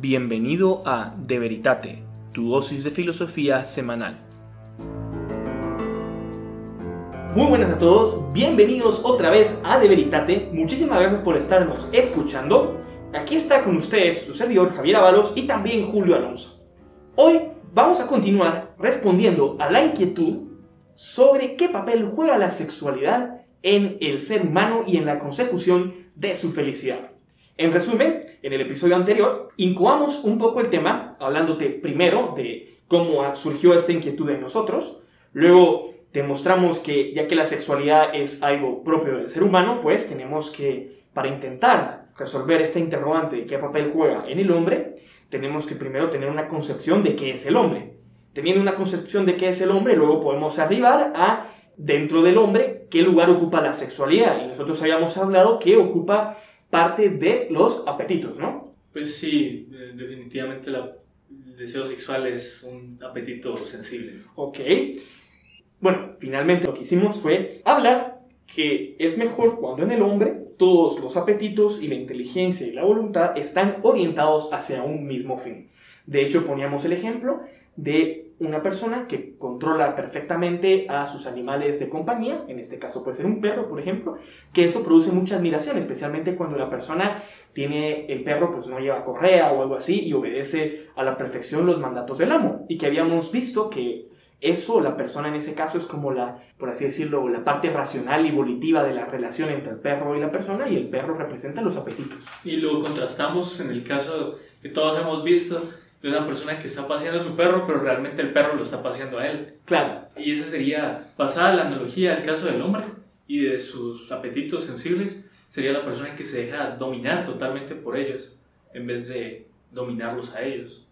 Bienvenido a De Veritate, tu dosis de filosofía semanal. Muy buenas a todos, bienvenidos otra vez a De Veritate. Muchísimas gracias por estarnos escuchando. Aquí está con ustedes su servidor Javier Avalos y también Julio Alonso. Hoy vamos a continuar respondiendo a la inquietud sobre qué papel juega la sexualidad en el ser humano y en la consecución de su felicidad. En resumen, en el episodio anterior, incoamos un poco el tema, hablándote primero de cómo surgió esta inquietud en nosotros, luego te mostramos que ya que la sexualidad es algo propio del ser humano, pues tenemos que, para intentar resolver esta interrogante de qué papel juega en el hombre, tenemos que primero tener una concepción de qué es el hombre. Teniendo una concepción de qué es el hombre, luego podemos arribar a, dentro del hombre, qué lugar ocupa la sexualidad. Y nosotros habíamos hablado que ocupa parte de los apetitos, ¿no? Pues sí, definitivamente el deseo sexual es un apetito sensible. Ok. Bueno, finalmente lo que hicimos fue hablar que es mejor cuando en el hombre todos los apetitos y la inteligencia y la voluntad están orientados hacia un mismo fin. De hecho, poníamos el ejemplo de una persona que controla perfectamente a sus animales de compañía, en este caso puede ser un perro, por ejemplo, que eso produce mucha admiración, especialmente cuando la persona tiene el perro, pues no lleva correa o algo así y obedece a la perfección los mandatos del amo. Y que habíamos visto que eso, la persona en ese caso es como la, por así decirlo, la parte racional y volitiva de la relación entre el perro y la persona y el perro representa los apetitos. Y lo contrastamos en el caso que todos hemos visto de una persona que está paseando a su perro, pero realmente el perro lo está paseando a él. Claro. Y esa sería, pasada la analogía al caso del hombre y de sus apetitos sensibles, sería la persona que se deja dominar totalmente por ellos, en vez de dominarlos a ellos.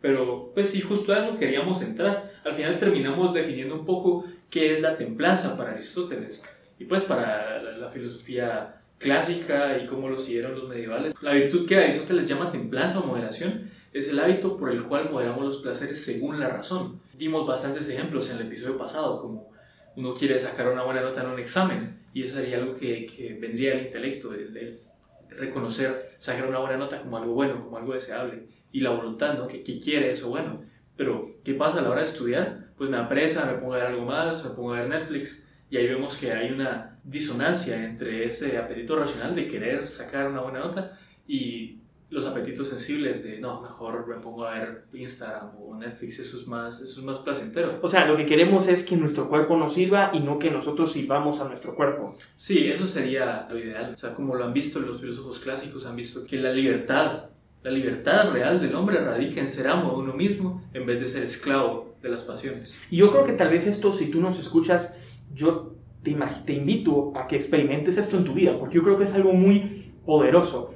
Pero, pues sí, justo a eso queríamos entrar. Al final terminamos definiendo un poco qué es la templanza para Aristóteles. Y pues para la, la filosofía clásica y cómo lo siguieron los medievales. La virtud que Aristóteles llama templanza o moderación es el hábito por el cual moderamos los placeres según la razón. Dimos bastantes ejemplos en el episodio pasado, como uno quiere sacar una buena nota en un examen, y eso sería algo que, que vendría del intelecto, el, reconocer, sacar una buena nota como algo bueno, como algo deseable, y la voluntad, ¿no? Que, que, quiere eso bueno. Pero, ¿qué pasa a la hora de estudiar? Pues me apresa, me pongo a ver algo más, me pongo a ver Netflix, y ahí vemos que hay una disonancia entre ese apetito racional de querer sacar una buena nota y los apetitos sensibles de no, mejor me pongo a ver Instagram o Netflix, eso es más, eso es más placentero. O sea, lo que queremos es que nuestro cuerpo nos sirva y no que nosotros sirvamos a nuestro cuerpo. Sí, eso sería lo ideal. O sea, como lo han visto los filósofos clásicos, han visto que la libertad, la libertad real del hombre radica en ser amo de uno mismo en vez de ser esclavo de las pasiones. Y yo creo que tal vez esto, si tú nos escuchas, yo te, te invito a que experimentes esto en tu vida, porque yo creo que es algo muy poderoso.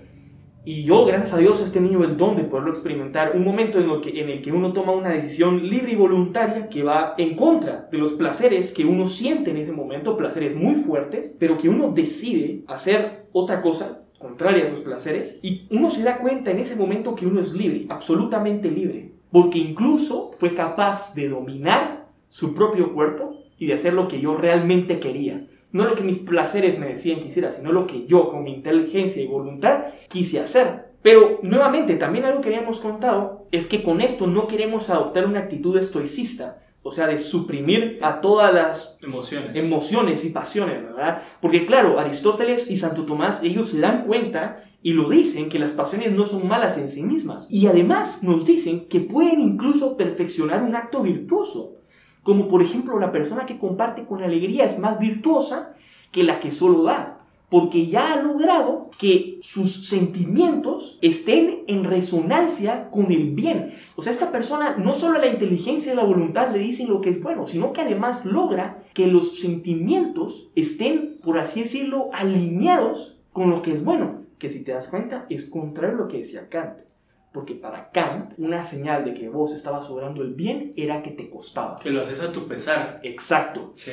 Y yo, gracias a Dios, he tenido el don de poderlo experimentar. Un momento en el, que, uno toma una decisión libre y voluntaria que va en contra de los placeres que uno siente en ese momento, placeres muy fuertes, pero que uno decide hacer otra cosa contraria a esos placeres. Y uno se da cuenta en ese momento que uno es libre, absolutamente libre. Porque incluso fue capaz de dominar su propio cuerpo y de hacer lo que yo realmente quería no lo que mis placeres me decían que hiciera, sino lo que yo con mi inteligencia y voluntad quise hacer. Pero nuevamente, también algo que habíamos contado es que con esto no queremos adoptar una actitud estoicista, o sea, de suprimir a todas las emociones, emociones y pasiones, ¿verdad? Porque claro, Aristóteles y Santo Tomás, ellos se dan cuenta y lo dicen que las pasiones no son malas en sí mismas. Y además nos dicen que pueden incluso perfeccionar un acto virtuoso como por ejemplo la persona que comparte con alegría es más virtuosa que la que solo da, porque ya ha logrado que sus sentimientos estén en resonancia con el bien. O sea, esta persona no solo la inteligencia y la voluntad le dicen lo que es bueno, sino que además logra que los sentimientos estén, por así decirlo, alineados con lo que es bueno, que si te das cuenta es contrario a lo que decía Kant. Porque para Kant, una señal de que vos estabas obrando el bien era que te costaba. Que lo haces a tu pesar. Exacto. Sí.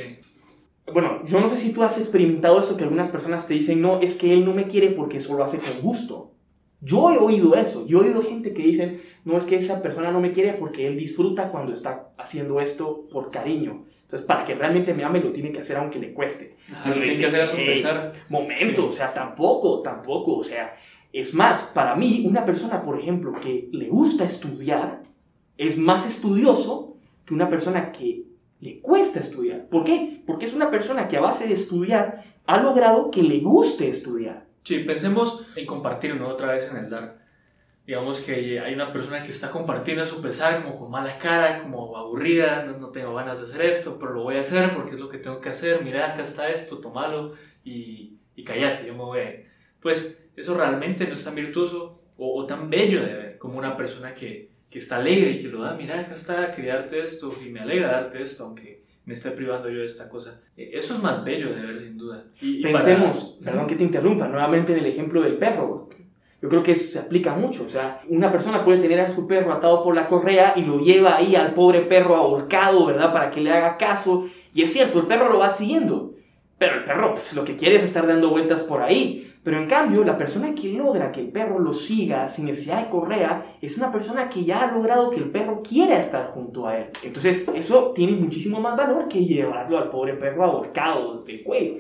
Bueno, yo no sé si tú has experimentado eso que algunas personas te dicen, no, es que él no me quiere porque eso lo hace con gusto. Yo he oído eso, yo he oído gente que dicen, no, es que esa persona no me quiere porque él disfruta cuando está haciendo esto por cariño. Entonces, para que realmente me ame, lo tiene que hacer aunque le cueste. lo tiene que hacer a su pesar. Momento, o sea, tampoco, tampoco, o sea, Es más, para mí, una persona, por ejemplo, que le gusta estudiar, es más estudioso que una persona que le cuesta estudiar. ¿Por qué? Porque es una persona que a base de estudiar ha logrado que le guste estudiar. Sí, pensemos en compartir ¿no? otra vez en el dar. Digamos que hay una persona que está compartiendo su pesar, como con mala cara, como aburrida, no, no tengo ganas de hacer esto, pero lo voy a hacer porque es lo que tengo que hacer. Mira, acá está esto, tomalo y, y cállate, yo me voy. Pues eso realmente no es tan virtuoso o, o tan bello de ver como una persona que, que está alegre y que lo da, mira, acá está, quería darte esto y me alegra darte esto, aunque me esté privando yo de esta cosa. E, eso es más bello de ver, sin duda. Y, Pensemos, perdón que te interrumpa, nuevamente en el ejemplo del perro. Yo creo que eso se aplica mucho. O sea, una persona puede tener a su perro atado por la correa y lo lleva ahí al pobre perro ahorcado, ¿verdad? Para que le haga caso. Y es cierto, el perro lo va siguiendo. Pero el perro pues, lo que quiere es estar dando vueltas por ahí. Pero en cambio, la persona que logra que el perro lo siga sin necesidad de correa es una persona que ya ha logrado que el perro quiera estar junto a él. Entonces, eso tiene muchísimo más valor que llevarlo al pobre perro ahorcado de cuello.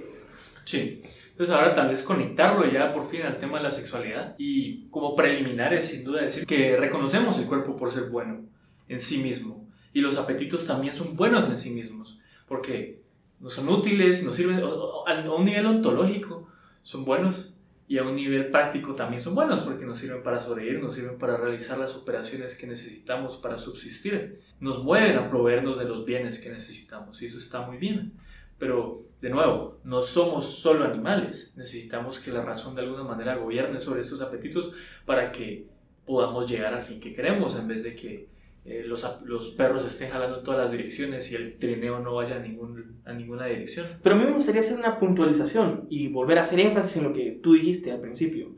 Sí. Entonces ahora tal vez conectarlo ya por fin al tema de la sexualidad y como preliminares sin duda decir que reconocemos el cuerpo por ser bueno en sí mismo y los apetitos también son buenos en sí mismos porque no son útiles, nos sirven a un nivel ontológico, son buenos y a un nivel práctico también son buenos porque nos sirven para sobrevivir, nos sirven para realizar las operaciones que necesitamos para subsistir, nos mueven a proveernos de los bienes que necesitamos y eso está muy bien. Pero, de nuevo, no somos solo animales, necesitamos que la razón de alguna manera gobierne sobre estos apetitos para que podamos llegar al fin que queremos en vez de que eh, los, los, perros estén jalando en todas las direcciones y el trineo no vaya a, ningún, a ninguna dirección. Pero a mí me gustaría hacer una puntualización y volver a hacer énfasis en lo que tú dijiste al principio.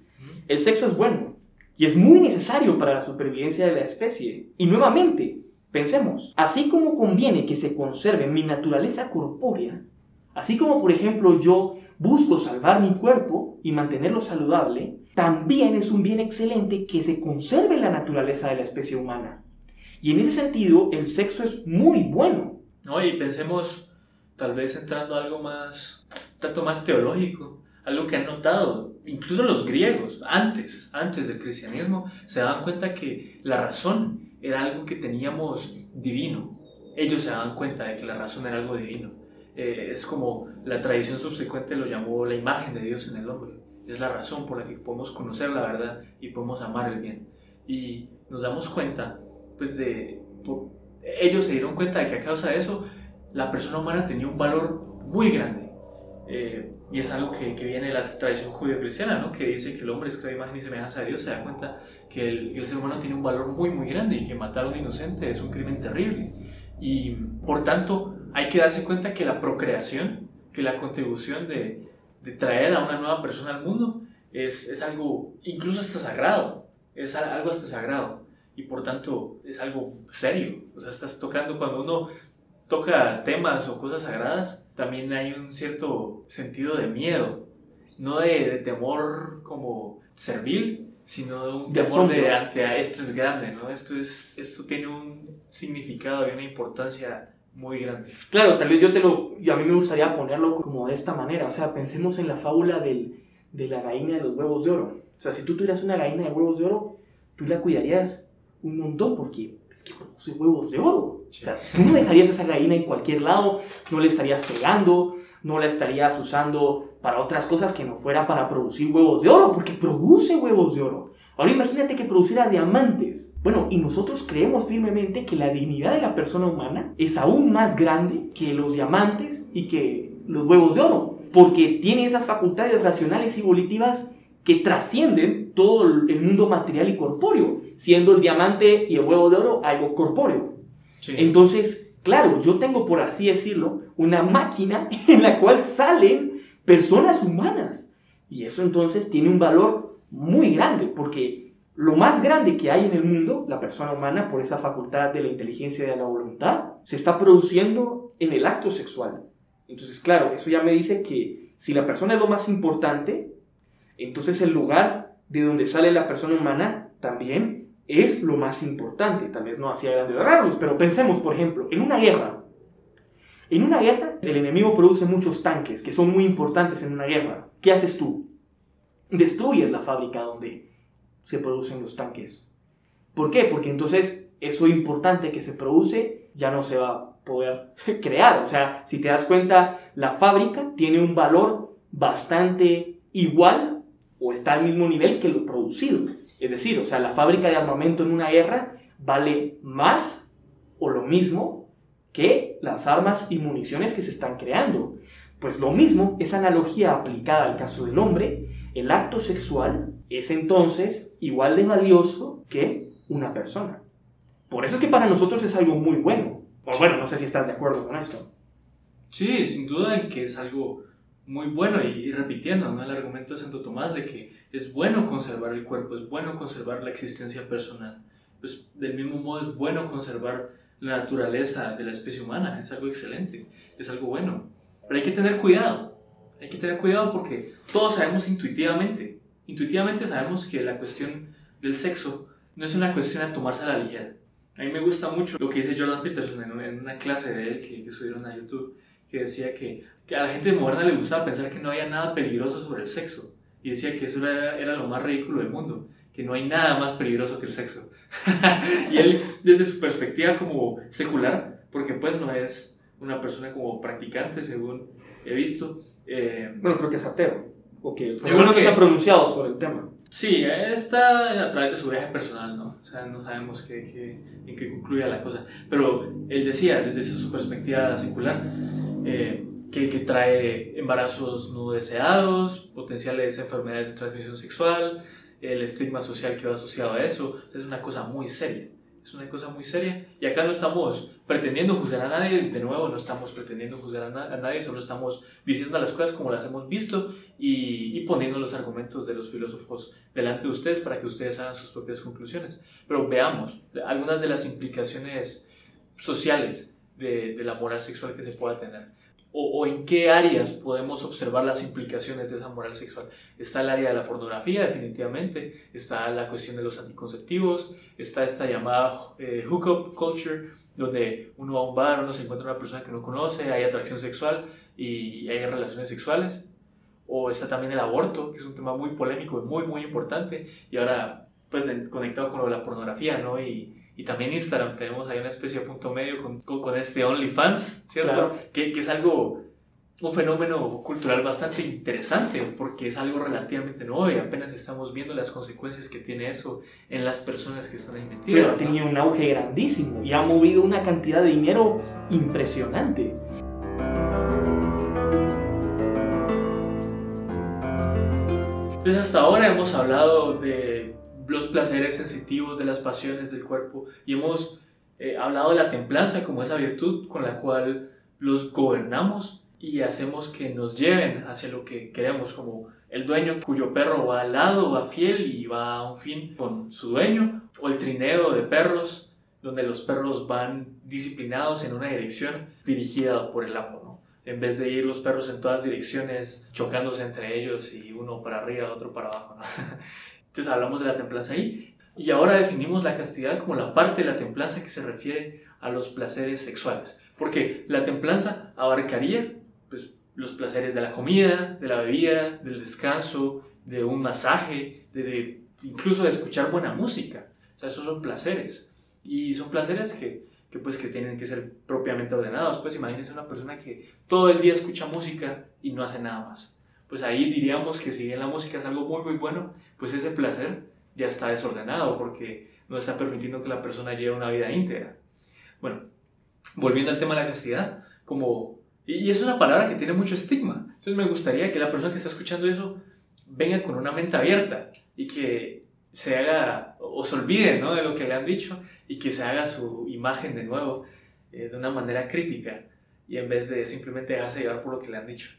El sexo es bueno y es muy necesario para la supervivencia de la especie. Y nuevamente, pensemos, así como conviene que se conserve mi naturaleza corpórea, así como por ejemplo yo busco salvar mi cuerpo y mantenerlo saludable, también es un bien excelente que se conserve la naturaleza de la especie humana. Y en ese sentido, el sexo es muy bueno. No, y pensemos, tal vez entrando a algo más, tanto más teológico, algo que han notado, incluso los griegos, antes, antes del cristianismo, se daban cuenta que la razón era algo que teníamos divino. Ellos se daban cuenta de que la razón era algo divino. Eh, es como la tradición subsecuente lo llamó la imagen de Dios en el hombre. Es la razón por la que podemos conocer la verdad y podemos amar el bien. Y nos damos cuenta pues de, ellos se dieron cuenta de que a causa de eso la persona humana tenía un valor muy grande. Eh, y es algo que, que, viene de la tradición judío-cristiana, ¿no? que dice que el hombre es creado imagen y semejanza de Dios, se da cuenta que el, que el, ser humano tiene un valor muy, muy grande y que matar a un inocente es un crimen terrible. Y por tanto, hay que darse cuenta que la procreación, que la contribución de, de traer a una nueva persona al mundo es, es algo incluso hasta sagrado, es algo hasta sagrado y por tanto es algo serio. O sea, estás tocando cuando uno toca temas o cosas sagradas, también hay un cierto sentido de miedo, no de, temor como servil, sino de un temor de ante esto es grande, ¿no? Esto, es, esto tiene un significado y una importancia muy grande. Claro, tal vez yo te lo, a mí me gustaría ponerlo como de esta manera, o sea, pensemos en la fábula del, de la gallina de los huevos de oro. O sea, si tú tuvieras una gallina de huevos de oro, tú la cuidarías un montón porque es que produce huevos de oro. O sea, tú no dejarías esa gallina en cualquier lado, no le estarías pegando, no la estarías usando para otras cosas que no fuera para producir huevos de oro, porque produce huevos de oro. Ahora imagínate que produciera diamantes. Bueno, y nosotros creemos firmemente que la dignidad de la persona humana es aún más grande que los diamantes y que los huevos de oro, porque tiene esas facultades racionales y volitivas que trascienden todo el mundo material y corpóreo, siendo el diamante y el huevo de oro algo corpóreo. Entonces, claro, yo tengo, por así decirlo, una máquina en la cual salen personas humanas. Y eso entonces tiene un valor muy grande, porque lo más grande que hay en el mundo, la persona humana, por esa facultad de la inteligencia y de la voluntad, se está produciendo en el acto sexual. Entonces, claro, eso ya me dice que si la persona es lo más importante, entonces el lugar de donde sale la persona humana también es lo más importante. Tal vez no hacía grandes rasgos, pero pensemos, por ejemplo, en una guerra. En una guerra, el enemigo produce muchos tanques que son muy importantes en una guerra. ¿Qué haces tú? Destruyes la fábrica donde se producen los tanques. ¿Por qué? Porque entonces eso importante que se produce ya no se va a poder crear. O sea, si te das cuenta, la fábrica tiene un valor bastante igual o está al mismo nivel que lo producido. Es decir, o sea, la fábrica de armamento en una guerra vale más o lo mismo que las armas y municiones que se están creando. Pues lo mismo, esa analogía aplicada al caso del hombre, el acto sexual es entonces igual de valioso que una persona. Por eso es que para nosotros es algo muy bueno. O bueno, no sé si estás de acuerdo con esto. Sí, sin duda que es algo muy bueno y, repitiendo ¿no? el argumento de Santo Tomás de que es bueno conservar el cuerpo, es bueno conservar la existencia personal. Pues del mismo modo es bueno conservar la naturaleza de la especie humana, es algo excelente, es algo bueno. Pero hay que tener cuidado, hay que tener cuidado porque todos sabemos intuitivamente, intuitivamente sabemos que la cuestión del sexo no es una cuestión a tomarse a la ligera. A mí me gusta mucho lo que dice Jordan Peterson en una clase de él que, que subieron a YouTube, que decía que, que, a la gente moderna le gustaba pensar que no había nada peligroso sobre el sexo. Y decía que eso era, era lo más ridículo del mundo, que no hay nada más peligroso que el sexo. y él, desde su perspectiva como secular, porque pues no es una persona como practicante, según he visto. Eh, bueno, creo que es ateo, o que, que se ha pronunciado sobre el tema. Sí, está a través de su viaje personal, ¿no? O sea, no sabemos qué, qué, en qué concluye la cosa. Pero él decía, desde su perspectiva secular, eh, que, que, trae embarazos no deseados, potenciales enfermedades de transmisión sexual, el estigma social que va asociado a eso. Es una cosa muy seria es una cosa muy seria. Y acá no estamos pretendiendo juzgar a nadie, de nuevo, no estamos pretendiendo juzgar a, nadie, solo estamos diciendo las cosas como las hemos visto y, y, poniendo los argumentos de los filósofos delante de ustedes para que ustedes hagan sus propias conclusiones. Pero veamos algunas de las implicaciones sociales de, de la moral sexual que se pueda tener o, en qué áreas podemos observar las implicaciones de esa moral sexual. Está el área de la pornografía, definitivamente, está la cuestión de los anticonceptivos, está esta llamada eh, hookup culture, donde uno va a un bar, uno se encuentra una persona que no conoce, hay atracción sexual y hay relaciones sexuales. O está también el aborto, que es un tema muy polémico y muy, muy importante. Y ahora, pues, conectado con la pornografía, ¿no? Y, y también Instagram, tenemos ahí una especie de punto medio con, con, este OnlyFans, ¿cierto? Que, que, es algo, un fenómeno cultural bastante interesante, porque es algo relativamente nuevo y apenas estamos viendo las consecuencias que tiene eso en las personas que están ahí metidas. Pero ha tenido un auge grandísimo y ha movido una cantidad de dinero impresionante. Entonces hasta ahora hemos hablado de los placeres sensitivos de las pasiones del cuerpo y hemos eh, hablado de la templanza como esa virtud con la cual los gobernamos y hacemos que nos lleven hacia lo que queremos, como el dueño cuyo perro va al lado, va fiel y va a un fin con su dueño, o el trineo de perros, donde los perros van disciplinados en una dirección dirigida por el amo, ¿no? En vez de ir los perros en todas direcciones chocándose entre ellos y uno para arriba, otro para abajo. Entonces hablamos de la templanza ahí. Y ahora definimos la castidad como la parte de la templanza que se refiere a los placeres sexuales. Porque la templanza abarcaría pues, los placeres de la comida, de la bebida, del descanso, de un masaje, de, incluso de escuchar buena música. O sea, esos son placeres. Y son placeres que, pues, que tienen que ser propiamente ordenados. Pues imagínense una persona que todo el día escucha música y no hace nada más pues ahí diríamos que si bien la música es algo muy muy bueno, pues ese placer ya está desordenado porque no está permitiendo que la persona lleve una vida íntegra. Bueno, volviendo al tema de la castidad, como... Y es una palabra que tiene mucho estigma. Entonces me gustaría que la persona que está escuchando eso venga con una mente abierta y que se haga o se olvide ¿no? de lo que le han dicho y que se haga su imagen de nuevo eh, de una manera crítica y en vez de simplemente dejarse llevar por lo que le han dicho.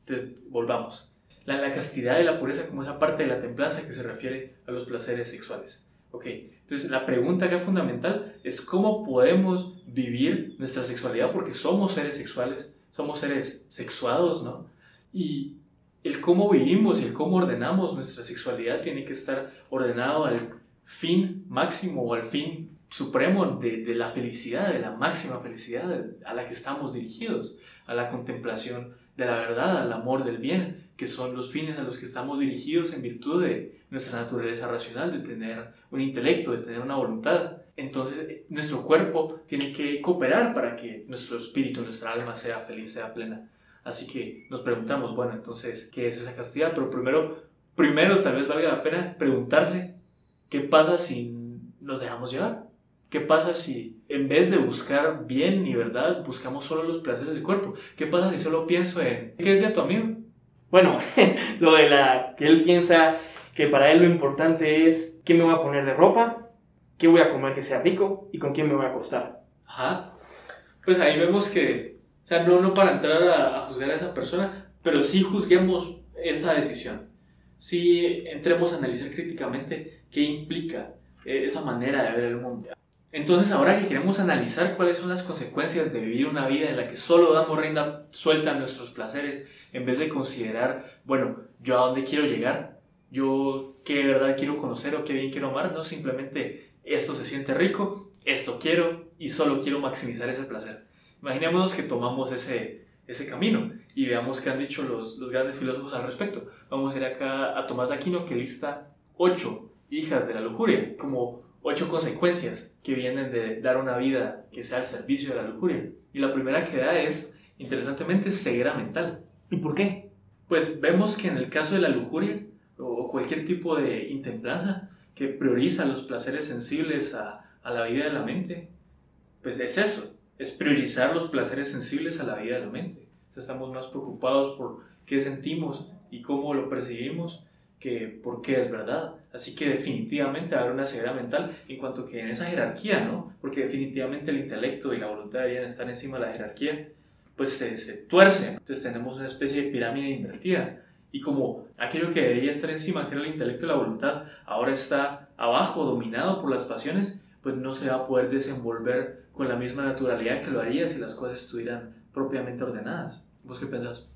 Entonces, volvamos. La, la, castidad y la pureza como esa parte de la templanza que se refiere a los placeres sexuales. Ok, entonces la pregunta es fundamental es cómo podemos vivir nuestra sexualidad porque somos seres sexuales, somos seres sexuados, ¿no? Y el cómo vivimos y el cómo ordenamos nuestra sexualidad tiene que estar ordenado al fin máximo o al fin supremo de, de la felicidad, de la máxima felicidad a la que estamos dirigidos, a la contemplación de la verdad, al amor del bien, que son los fines a los que estamos dirigidos en virtud de nuestra naturaleza racional, de tener un intelecto, de tener una voluntad. Entonces, eh, nuestro cuerpo tiene que cooperar para que nuestro espíritu, nuestra alma sea feliz, sea plena. Así que nos preguntamos, bueno, entonces, ¿qué es esa castidad? Pero primero, primero tal vez valga la pena preguntarse, ¿qué pasa si nos dejamos llevar? ¿Qué pasa si en vez de buscar bien y verdad, buscamos solo los placeres del cuerpo? ¿Qué pasa si solo pienso en, ¿qué decía tu amigo? Bueno, lo de la que él piensa que para él lo importante es qué me voy a poner de ropa, qué voy a comer que sea rico y con quién me voy a acostar. Ajá. Pues ahí vemos que o sea, no, no para entrar a, juzgar a esa persona, pero sí juzguemos esa decisión. Sí entremos a analizar críticamente qué implica eh, esa manera de ver el mundo. Entonces ahora que queremos analizar cuáles son las consecuencias de vivir una vida en la que solo damos rienda suelta a nuestros placeres, en vez de considerar, bueno, yo a dónde quiero llegar, yo qué verdad quiero conocer o qué bien quiero amar, no simplemente esto se siente rico, esto quiero y solo quiero maximizar ese placer. Imaginémonos que tomamos ese, ese camino y veamos qué han dicho los, los grandes filósofos al respecto. Vamos a ir acá a Tomás Aquino que lista ocho hijas de la lujuria, como ocho consecuencias que vienen de dar una vida que sea al servicio de la lujuria. Y la primera que da es, interesantemente, ceguera mental. ¿Y por qué? Pues vemos que en el caso de la lujuria o cualquier tipo de intemplanza que prioriza los placeres sensibles a, a la vida de la mente, pues es eso, es priorizar los placeres sensibles a la vida de la mente. Estamos más preocupados por qué sentimos y cómo lo percibimos que por qué es verdad. Así que definitivamente habrá una ceguera mental en cuanto que en esa jerarquía, ¿no? Porque definitivamente el intelecto y la voluntad deberían estar encima de la jerarquía, pues se, se tuercen. Entonces tenemos una especie de pirámide invertida. Y como aquello que debería estar encima, que era el intelecto y la voluntad, ahora está abajo, dominado por las pasiones, pues no se va a poder desenvolver con la misma naturalidad que lo haría si las cosas estuvieran propiamente ordenadas. ¿Vos qué pensás?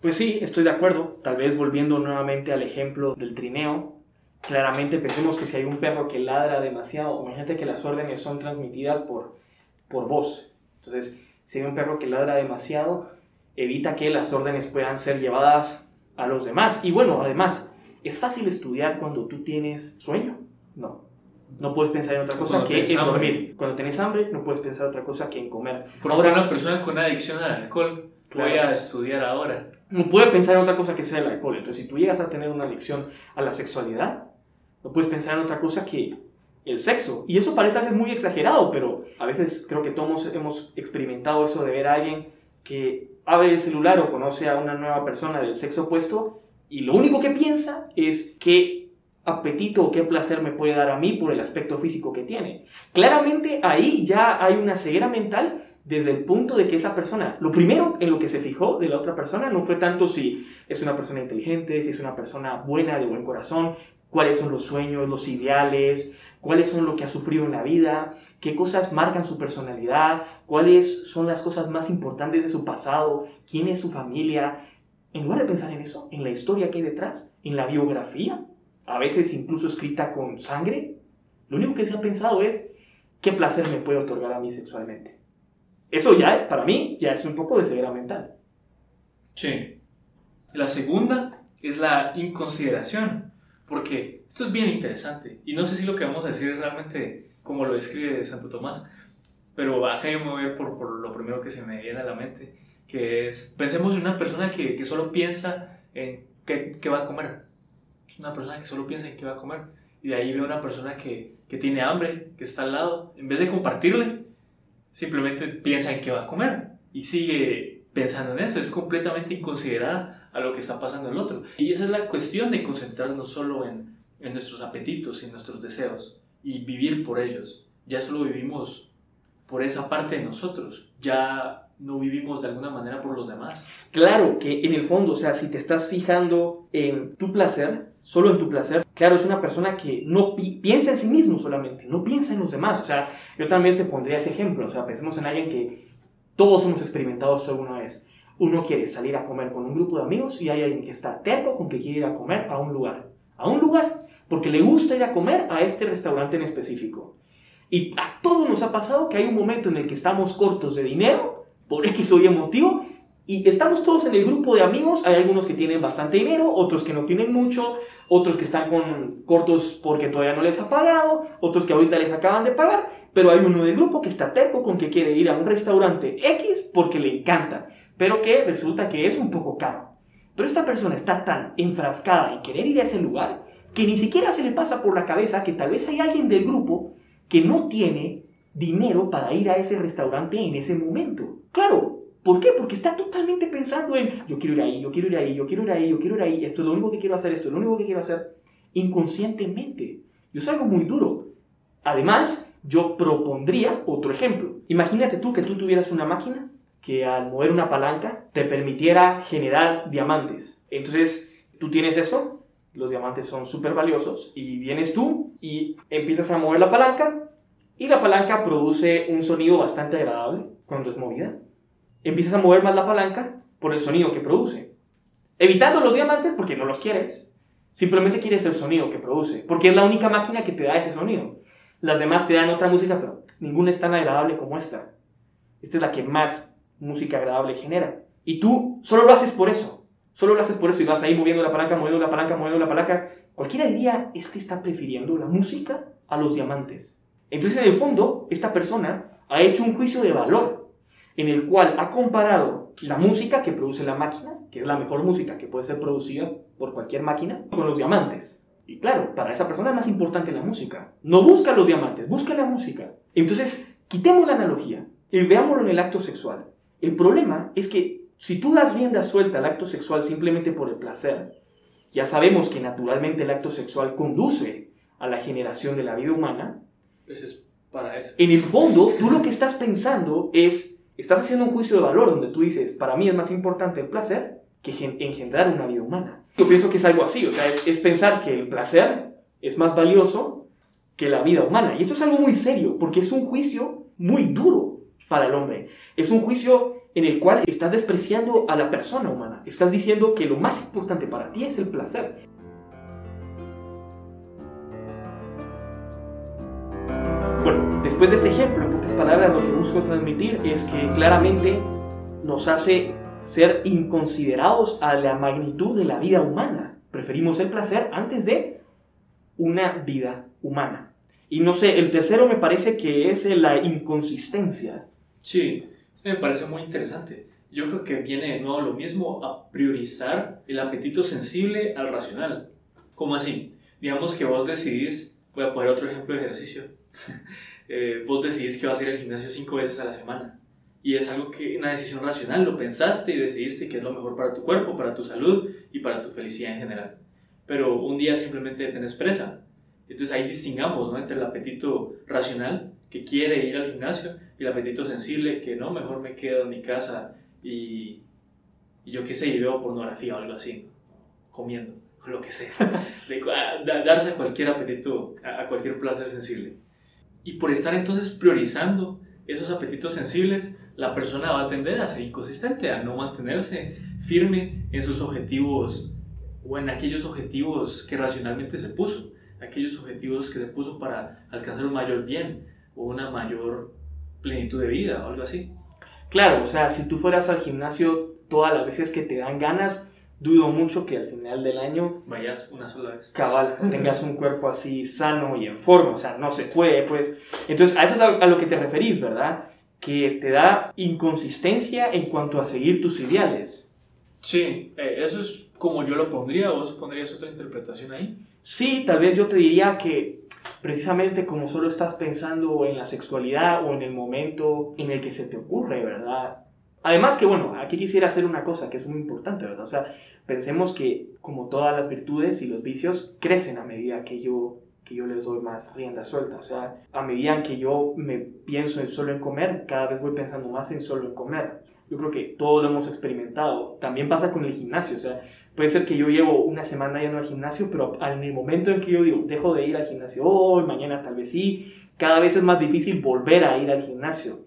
Pues sí, estoy de acuerdo. Tal vez volviendo nuevamente al ejemplo del trineo, claramente pensemos que si hay un perro que ladra demasiado, imagínate que las órdenes son transmitidas por, por voz. Entonces, si hay un perro que ladra demasiado, evita que las órdenes puedan ser llevadas a los demás. Y bueno, además, ¿es fácil estudiar cuando tú tienes sueño? No. No puedes pensar en otra cosa que en dormir. Cuando tienes hambre, no puedes pensar en otra cosa que en comer. Por ahora, una persona con adicción al alcohol, voy a estudiar ahora. No puede pensar en otra cosa que sea el alcohol. Entonces, si tú llegas a tener una adicción a la sexualidad, no puedes pensar en otra cosa que el sexo. Y eso parece ser muy exagerado, pero a veces creo que todos hemos experimentado eso de ver a alguien que abre el celular o conoce a una nueva persona del sexo opuesto y lo único que piensa es que apetito o qué placer me puede dar a mí por el aspecto físico que tiene. Claramente ahí ya hay una ceguera mental desde el punto de que esa persona, lo primero en lo que se fijó de la otra persona no fue tanto si es una persona inteligente, si es una persona buena, de buen corazón, cuáles son los sueños, los ideales, cuáles son lo que ha sufrido en la vida, qué cosas marcan su personalidad, cuáles son las cosas más importantes de su pasado, quién es su familia. En lugar de pensar en eso, en la historia que hay detrás, en la biografía, a veces incluso escrita con sangre, lo único que se ha pensado es qué placer me puede otorgar a mí sexualmente. Eso ya, para mí, ya es un poco de ceguera mental. Sí. La segunda es la inconsideración, porque esto es bien interesante, y no sé si lo que vamos a decir es realmente como lo describe Santo Tomás, pero acá yo me voy a ver por, por, lo primero que se me viene a la mente, que es, pensemos en una persona que, que solo piensa en qué, qué va a comer, es una persona que solo piensa en qué va a comer. Y de ahí ve una persona que, que tiene hambre, que está al lado. En vez de compartirle, simplemente piensa en qué va a comer. Y sigue pensando en eso. Es completamente inconsiderada a lo que está pasando el otro. Y esa es la cuestión de concentrarnos solo en, en nuestros apetitos y nuestros deseos. Y vivir por ellos. Ya solo vivimos por esa parte de nosotros. Ya no vivimos de alguna manera por los demás. Claro que en el fondo, o sea, si te estás fijando en tu placer, solo en tu placer, claro, es una persona que no piensa en sí mismo solamente, no piensa en los demás. O sea, yo también te pondría ese ejemplo, o sea, pensemos en alguien que todos hemos experimentado esto alguna vez. Uno quiere salir a comer con un grupo de amigos y hay alguien que está terco con que quiere ir a comer a un lugar. A un lugar, porque le gusta ir a comer a este restaurante en específico. Y a todos nos ha pasado que hay un momento en el que estamos cortos de dinero por X o Y motivo Y estamos todos en el grupo de amigos, hay algunos que tienen bastante dinero, otros que no tienen mucho, otros que están con cortos porque todavía no les ha pagado, otros que ahorita les acaban de pagar, pero hay uno del grupo que está terco con que quiere ir a un restaurante X porque le encanta, pero que resulta que es un poco caro. Pero esta persona está tan enfrascada en querer ir a ese lugar que ni siquiera se le pasa por la cabeza que tal vez hay alguien del grupo que no tiene dinero para ir a ese restaurante en ese momento. Claro, ¿Por qué? Porque está totalmente pensando en yo quiero ir ahí, yo quiero ir ahí, yo quiero ir ahí, yo quiero ir ahí, esto es lo único que quiero hacer, esto es lo único que quiero hacer, inconscientemente. Yo es algo muy duro. Además, yo propondría otro ejemplo. Imagínate tú que tú tuvieras una máquina que al mover una palanca te permitiera generar diamantes. Entonces, tú tienes eso, los diamantes son súper valiosos, y vienes tú y empiezas a mover la palanca, y la palanca produce un sonido bastante agradable cuando es movida empiezas a mover más la palanca por el sonido que produce. Evitando los diamantes porque no los quieres. Simplemente quieres el sonido que produce, porque es la única máquina que te da ese sonido. Las demás te dan otra música, pero ninguna es tan agradable como esta. Esta es la que más música agradable genera. Y tú solo lo haces por eso. Solo lo haces por eso y vas ahí moviendo la palanca, moviendo la palanca, moviendo la palanca. Cualquiera diría, este está prefiriendo la música a los diamantes. Entonces, en el fondo, esta persona ha hecho un juicio de valor en el cual ha comparado la música que produce la máquina, que es la mejor música que puede ser producida por cualquier máquina, con los diamantes. Y claro, para esa persona es más importante la música. No busca los diamantes, busca la música. Entonces, quitemos la analogía y veámoslo en el acto sexual. El problema es que si tú das rienda suelta al acto sexual simplemente por el placer, ya sabemos que naturalmente el acto sexual conduce a la generación de la vida humana. Pues es para eso. En el fondo, tú lo que estás pensando es Estás haciendo un juicio de valor donde tú dices, para mí es más importante el placer que engendrar una vida humana. Yo pienso que es algo así, o sea, es, pensar que el placer es más valioso que la vida humana. Y esto es algo muy serio, porque es un juicio muy duro para el hombre. Es un juicio en el cual estás despreciando a la persona humana. Estás diciendo que lo más importante para ti es el placer. Bueno, después de este ejemplo, lo que busco transmitir es que claramente nos hace ser inconsiderados a la magnitud de la vida humana. Preferimos el placer antes de una vida humana. Y no sé, el tercero me parece que es la inconsistencia. Sí, me parece muy interesante. Yo creo que viene de nuevo lo mismo a priorizar el apetito sensible al racional. ¿Cómo así? Digamos que vos decidís, voy a poner otro ejemplo de ejercicio, eh, vos decidís que vas a ir al gimnasio cinco veces a la semana. Y es algo que, una decisión racional, lo pensaste y decidiste que es lo mejor para tu cuerpo, para tu salud y para tu felicidad en general. Pero un día simplemente tenés presa. Entonces ahí distingamos ¿no? entre el apetito racional, que quiere ir al gimnasio, y el apetito sensible, que no, mejor me quedo en mi casa y, y yo qué sé, y veo pornografía o algo así, comiendo, o lo que sea. darse a cualquier apetito, a cualquier placer sensible. Y por estar entonces priorizando esos apetitos sensibles, la persona va a tender a ser inconsistente, a no mantenerse firme en sus objetivos o en aquellos objetivos que racionalmente se puso, aquellos objetivos que se puso para alcanzar un mayor bien o una mayor plenitud de vida o algo así. Claro, o sea, si tú fueras al gimnasio todas las veces que te dan ganas, dudo mucho que al final del año vayas una sola vez. Cabal, tengas un cuerpo así sano y en forma, o sea, no se puede, pues. Entonces, a eso es a, lo que te referís, ¿verdad? Que te da inconsistencia en cuanto a seguir tus ideales. Sí, eh, eso es como yo lo pondría, ¿vos pondrías otra interpretación ahí? Sí, tal vez yo te diría que precisamente como solo estás pensando en la sexualidad o en el momento en el que se te ocurre, ¿verdad? Además que, bueno, aquí quisiera hacer una cosa que es muy importante, ¿verdad? O sea, pensemos que como todas las virtudes y los vicios crecen a medida que yo, que yo les doy más rienda suelta. O sea, a medida que yo me pienso en solo en comer, cada vez voy pensando más en solo en comer. Yo creo que todos lo hemos experimentado. También pasa con el gimnasio. O sea, puede ser que yo llevo una semana yendo al gimnasio, pero el momento en que yo digo, dejo de ir al gimnasio hoy, mañana tal vez sí, cada vez es más difícil volver a ir al gimnasio.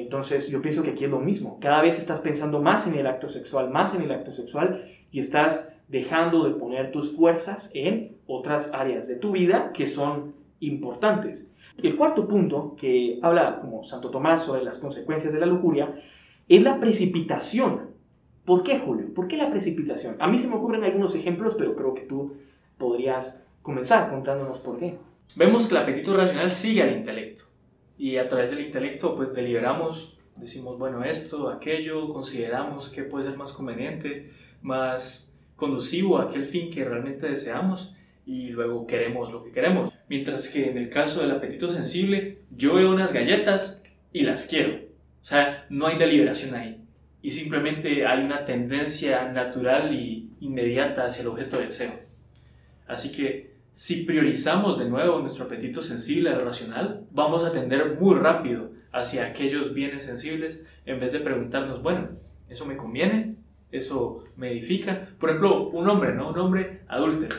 Entonces yo pienso que aquí es lo mismo. Cada vez estás pensando más en el acto sexual, más en el acto sexual y estás dejando de poner tus fuerzas en otras áreas de tu vida que son importantes. El cuarto punto, que habla como Santo Tomás sobre las consecuencias de la lujuria, es la precipitación ¿Por qué, Julio? ¿Por qué la precipitación? A mí se me ocurren algunos ejemplos, pero creo que tú podrías comenzar contándonos por qué. Vemos que el apetito racional sigue al intelecto y a través del intelecto pues deliberamos, decimos, bueno, esto, aquello, consideramos que puede ser más conveniente, más conducivo a aquel fin que realmente deseamos y luego queremos lo que queremos. Mientras que en el caso del apetito sensible, yo veo unas galletas y las quiero. O sea, no hay deliberación ahí. Y simplemente hay una tendencia natural y inmediata hacia el objeto de deseo. Así que si priorizamos de nuevo nuestro apetito sensible al racional, vamos a tender muy rápido hacia aquellos bienes sensibles en vez de preguntarnos, bueno, ¿eso me conviene? ¿Eso me edifica? Por ejemplo, un hombre, ¿no? Un hombre adúltero.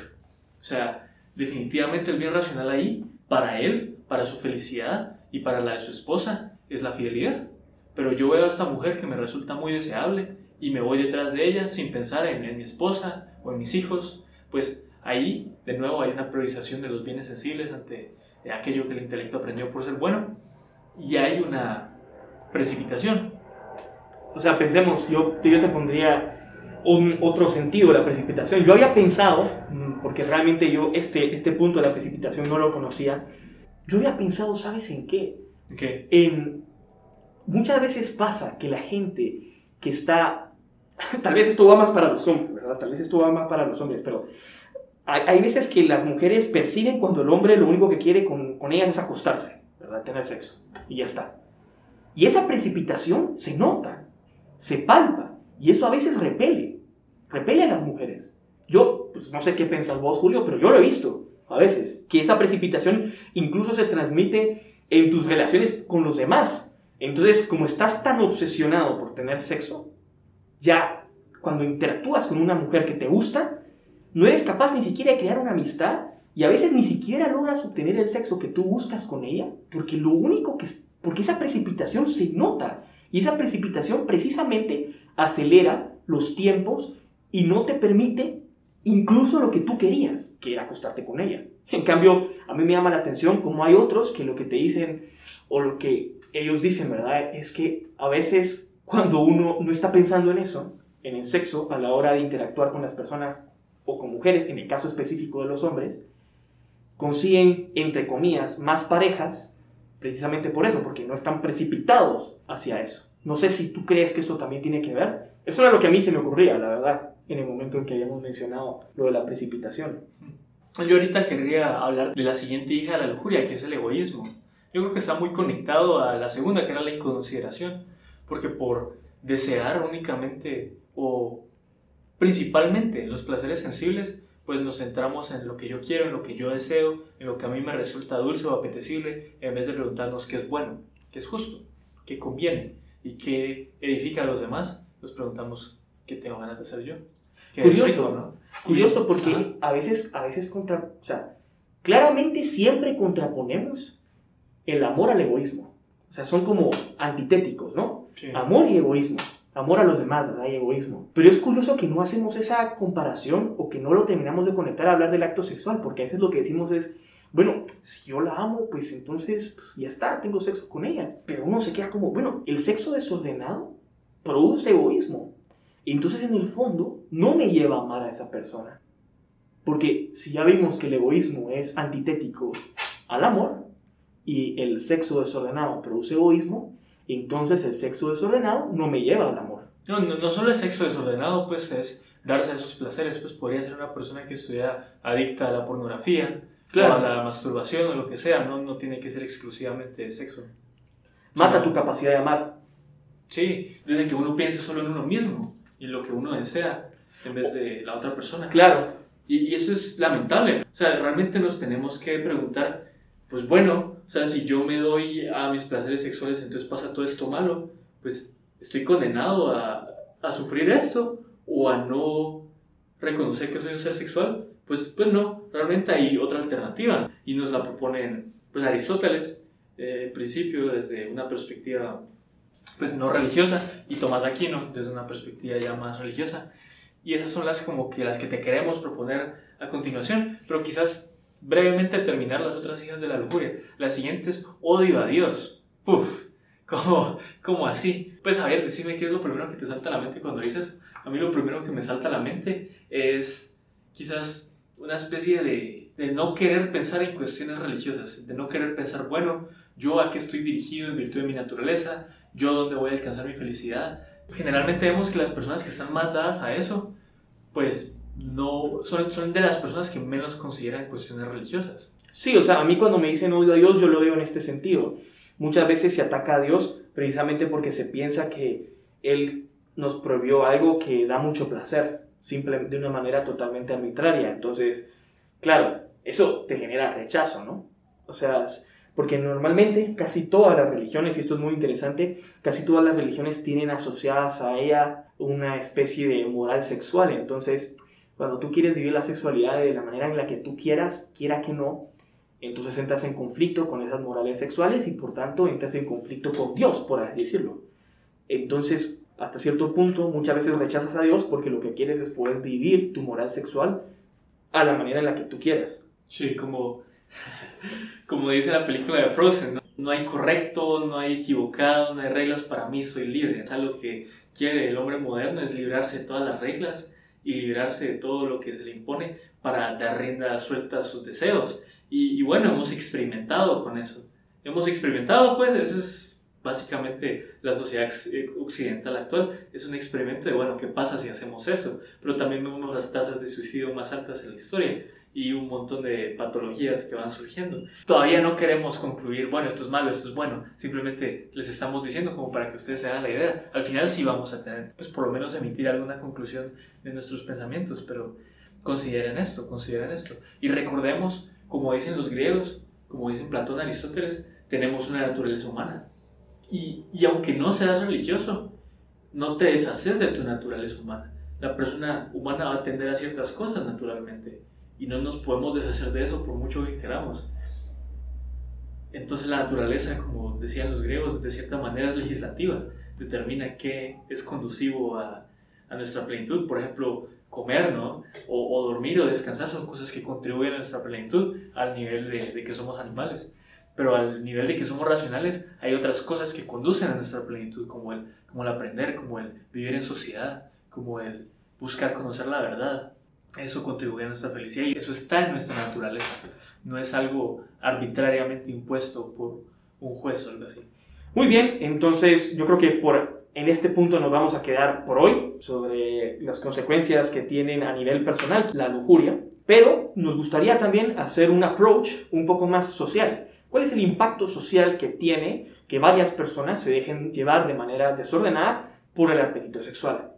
O sea, definitivamente el bien racional ahí, para él, para su felicidad y para la de su esposa, es la fidelidad. Pero yo veo a esta mujer que me resulta muy deseable y me voy detrás de ella sin pensar en, en mi esposa o en mis hijos, pues ahí de nuevo hay una priorización de los bienes sensibles ante aquello que el intelecto aprendió por ser bueno y hay una precipitación. O sea, pensemos, yo, yo te pondría un otro sentido de la precipitación. Yo había pensado, mm, porque realmente yo este, este punto de la precipitación no lo conocía, yo había pensado, ¿sabes en qué? ¿En qué? En, muchas veces pasa que la gente que está, tal vez esto va más para los hombres, ¿verdad? Tal vez esto va más para los hombres, pero hay, veces que las mujeres perciben cuando el hombre lo único que quiere con, con ellas es acostarse, ¿verdad? Tener sexo, y ya está. Y esa precipitación se nota, se palpa, y eso a veces repele, repele a las mujeres. Yo, pues no sé qué piensas vos, Julio, pero yo lo he visto a veces, que esa precipitación incluso se transmite en tus relaciones con los demás. Entonces, como estás tan obsesionado por tener sexo, ya cuando interactúas con una mujer que te gusta, no eres capaz ni siquiera de crear una amistad y a veces ni siquiera logras obtener el sexo que tú buscas con ella, porque lo único que porque esa precipitación se nota y esa precipitación precisamente acelera los tiempos y no te permite incluso lo que tú querías, que era acostarte con ella. En cambio, a mí me llama la atención como hay otros que lo que te dicen o lo que ellos dicen, ¿verdad? Es que a veces cuando uno no está pensando en eso, en el sexo, a la hora de interactuar con las personas con mujeres, en el caso específico de los hombres, consiguen, entre comillas, más parejas precisamente por eso, porque no están precipitados hacia eso. No sé si tú crees que esto también tiene que ver. Eso era lo que a mí se me ocurría, la verdad, en el momento en que habíamos mencionado lo de la precipitación. Yo ahorita querría hablar de la siguiente hija de la lujuria, que es el egoísmo. Yo creo que está muy conectado a la segunda, que era la inconsideración, porque por desear únicamente o principalmente los placeres sensibles, pues nos centramos en lo que yo quiero, en lo que yo deseo, en lo que a mí me resulta dulce o apetecible, en vez de preguntarnos qué es bueno, qué es justo, qué conviene y qué edifica a los demás, nos preguntamos qué tengo ganas de hacer yo. Qué Curioso, rico, ¿no? Curioso porque Ajá. a veces, a veces contra, o sea, claramente siempre contraponemos el amor al egoísmo. O sea, son como antitéticos, ¿no? Sí. Amor y egoísmo. Amor a los demás, ¿verdad? Y egoísmo. Pero es curioso que no hacemos esa comparación o que no lo terminamos de conectar a hablar del acto sexual, porque a veces lo que decimos es, bueno, si yo la amo, pues entonces pues, ya está, tengo sexo con ella. Pero uno se queda como, bueno, el sexo desordenado produce egoísmo. Y entonces en el fondo no me lleva a amar a esa persona. Porque si ya vimos que el egoísmo es antitético al amor y el sexo desordenado produce egoísmo, entonces el sexo desordenado no me lleva al amor. No, no, no solo el sexo desordenado, pues es darse esos placeres, pues podría ser una persona que estuviera adicta a la pornografía, Claro. o a la masturbación o lo que sea, no, no tiene que ser exclusivamente sexo. Mata tu capacidad de amar. Sí, desde que uno piense solo en uno mismo y en lo que uno desea en vez de la otra persona. Claro, Y, y eso es lamentable. O sea, realmente nos tenemos que preguntar, pues bueno, o sea, si yo me doy a mis placeres sexuales, entonces pasa todo esto malo, pues estoy condenado a, a sufrir esto o a no reconocer que soy un ser sexual. Pues, pues no, realmente hay otra alternativa y nos la proponen pues Aristóteles, eh, en principio desde una perspectiva pues no religiosa y Tomás de Aquino desde una perspectiva ya más religiosa. Y esas son las como que las que te queremos proponer a continuación, pero quizás brevemente terminar las otras hijas de la lujuria. La siguiente es odio a Dios. Uf, ¿cómo, cómo así? Pues a ver, decime qué es lo primero que te salta a la mente cuando dices. A mí lo primero que me salta a la mente es quizás una especie de, de no querer pensar en cuestiones religiosas, de no querer pensar, bueno, yo a qué estoy dirigido en virtud de mi naturaleza, yo dónde voy a alcanzar mi felicidad. Generalmente vemos que las personas que están más dadas a eso, pues no son, son de las personas que menos consideran cuestiones religiosas. Sí, o sea, a mí cuando me dicen odio a Dios, yo lo veo en este sentido. Muchas veces se ataca a Dios precisamente porque se piensa que Él nos prohibió algo que da mucho placer, simplemente de una manera totalmente arbitraria. Entonces, claro, eso te genera rechazo, ¿no? O sea, porque normalmente casi todas las religiones, y esto es muy interesante, casi todas las religiones tienen asociadas a ella una especie de moral sexual. Entonces, cuando tú quieres vivir la sexualidad de la manera en la que tú quieras, quiera que no, entonces entras en conflicto con esas morales sexuales y por tanto entras en conflicto con Dios, por así decirlo. Entonces, hasta cierto punto, muchas veces rechazas a Dios porque lo que quieres es poder vivir tu moral sexual a la manera en la que tú quieras. Sí, como, como dice la película de Frozen, ¿no? no hay correcto, no hay equivocado, no hay reglas para mí, soy libre. O sea, lo que quiere el hombre moderno es librarse de todas las reglas y librarse de todo lo que se le impone para dar rienda suelta a sus deseos. Y, bueno, hemos experimentado con eso. Hemos experimentado, pues, eso es básicamente la sociedad eh, occidental actual. Es un experimento de, bueno, ¿qué pasa si hacemos eso? Pero también vemos las tasas de suicidio más altas en la historia y un montón de patologías que van surgiendo. Todavía no queremos concluir, bueno, esto es malo, esto es bueno. Simplemente les estamos diciendo como para que ustedes se hagan la idea. Al final sí vamos a tener, pues por lo menos emitir alguna conclusión de nuestros pensamientos, pero consideren esto, consideren esto. Y recordemos como dicen los griegos, como dicen Platón, Aristóteles, tenemos una naturaleza humana. Y, y aunque no seas religioso, no te deshaces de tu naturaleza humana. La persona humana va a tender a ciertas cosas naturalmente y no nos podemos deshacer de eso por mucho que queramos. Entonces la naturaleza, como decían los griegos, de cierta manera es legislativa, determina qué es conducivo a, a nuestra plenitud. Por ejemplo, comer, ¿no? O, dormir o descansar son cosas que contribuyen a nuestra plenitud al nivel de, de, que somos animales. Pero al nivel de que somos racionales hay otras cosas que conducen a nuestra plenitud, como el, como el aprender, como el vivir en sociedad, como el buscar conocer la verdad. Eso contribuye a nuestra felicidad y eso está en nuestra naturaleza. No es algo arbitrariamente impuesto por un juez o algo así. Muy bien, entonces yo creo que por en este punto nos vamos a quedar por hoy sobre las consecuencias que tienen a nivel personal la lujuria, pero nos gustaría también hacer un approach un poco más social. ¿Cuál es el impacto social que tiene que varias personas se dejen llevar de manera desordenada por el apetito sexual?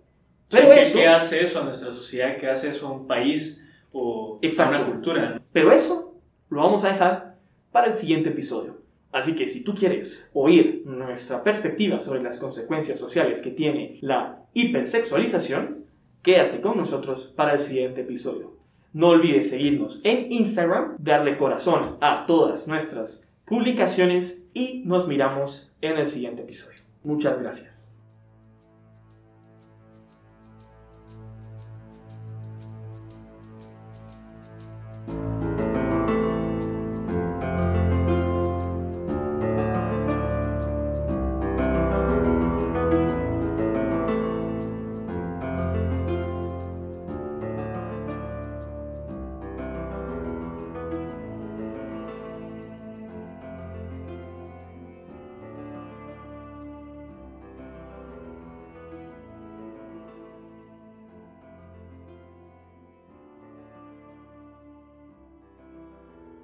Pero ¿qué, hace eso a nuestra sociedad? ¿Qué hace eso a un país o a una cultura? Pero eso lo vamos a dejar para el siguiente episodio. Así que si tú quieres oír nuestra perspectiva sobre las consecuencias sociales que tiene la hipersexualización, quédate con nosotros para el siguiente episodio. No olvides seguirnos en Instagram, darle corazón a todas nuestras publicaciones y nos miramos en el siguiente episodio. Muchas gracias.